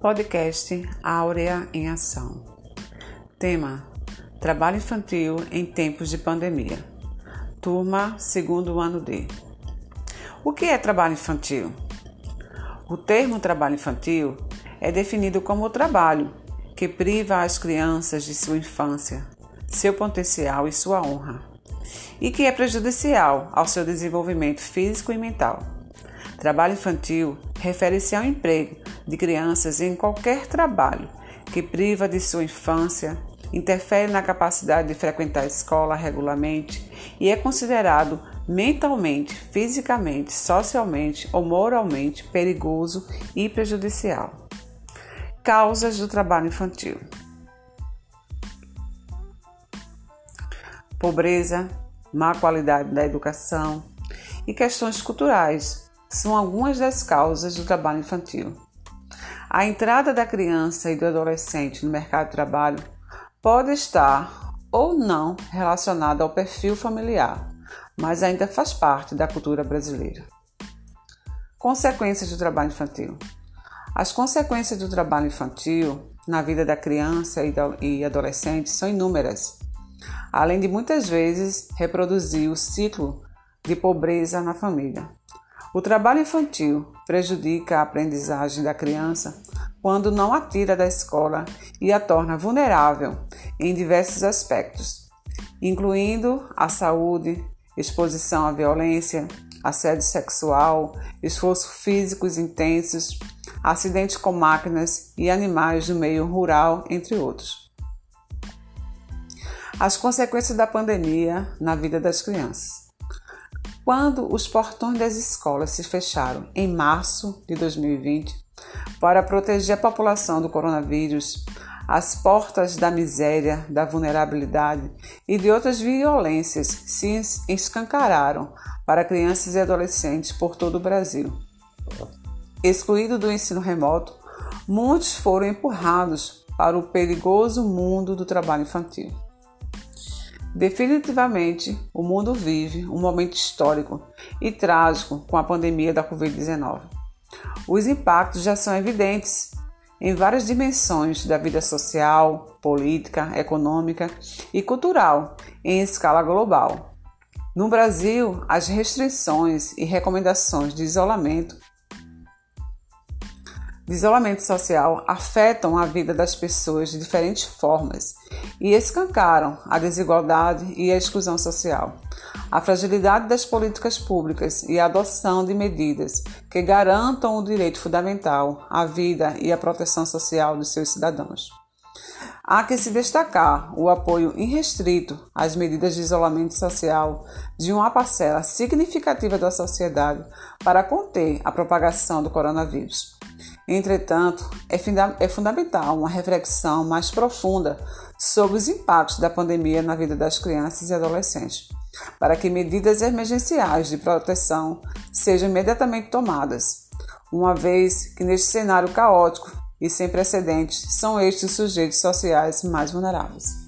Podcast Áurea em Ação. Tema: Trabalho infantil em tempos de pandemia. Turma, segundo ano D. O que é trabalho infantil? O termo trabalho infantil é definido como o trabalho que priva as crianças de sua infância, seu potencial e sua honra, e que é prejudicial ao seu desenvolvimento físico e mental. Trabalho infantil refere-se ao emprego de crianças em qualquer trabalho que priva de sua infância, interfere na capacidade de frequentar a escola regularmente e é considerado mentalmente, fisicamente, socialmente ou moralmente perigoso e prejudicial. Causas do trabalho infantil: pobreza, má qualidade da educação e questões culturais são algumas das causas do trabalho infantil. A entrada da criança e do adolescente no mercado de trabalho pode estar ou não relacionada ao perfil familiar, mas ainda faz parte da cultura brasileira. Consequências do trabalho infantil: As consequências do trabalho infantil na vida da criança e adolescente são inúmeras, além de muitas vezes reproduzir o ciclo de pobreza na família. O trabalho infantil prejudica a aprendizagem da criança quando não a tira da escola e a torna vulnerável em diversos aspectos, incluindo a saúde, exposição à violência, assédio sexual, esforços físicos intensos, acidentes com máquinas e animais do meio rural, entre outros. As consequências da pandemia na vida das crianças. Quando os portões das escolas se fecharam em março de 2020 para proteger a população do coronavírus, as portas da miséria, da vulnerabilidade e de outras violências se escancararam para crianças e adolescentes por todo o Brasil. Excluído do ensino remoto, muitos foram empurrados para o perigoso mundo do trabalho infantil. Definitivamente, o mundo vive um momento histórico e trágico com a pandemia da Covid-19. Os impactos já são evidentes em várias dimensões da vida social, política, econômica e cultural em escala global. No Brasil, as restrições e recomendações de isolamento de isolamento social afetam a vida das pessoas de diferentes formas e escancaram a desigualdade e a exclusão social, a fragilidade das políticas públicas e a adoção de medidas que garantam o direito fundamental à vida e à proteção social dos seus cidadãos. Há que se destacar o apoio irrestrito às medidas de isolamento social de uma parcela significativa da sociedade para conter a propagação do coronavírus. Entretanto, é, é fundamental uma reflexão mais profunda sobre os impactos da pandemia na vida das crianças e adolescentes, para que medidas emergenciais de proteção sejam imediatamente tomadas, uma vez que neste cenário caótico e sem precedentes são estes os sujeitos sociais mais vulneráveis.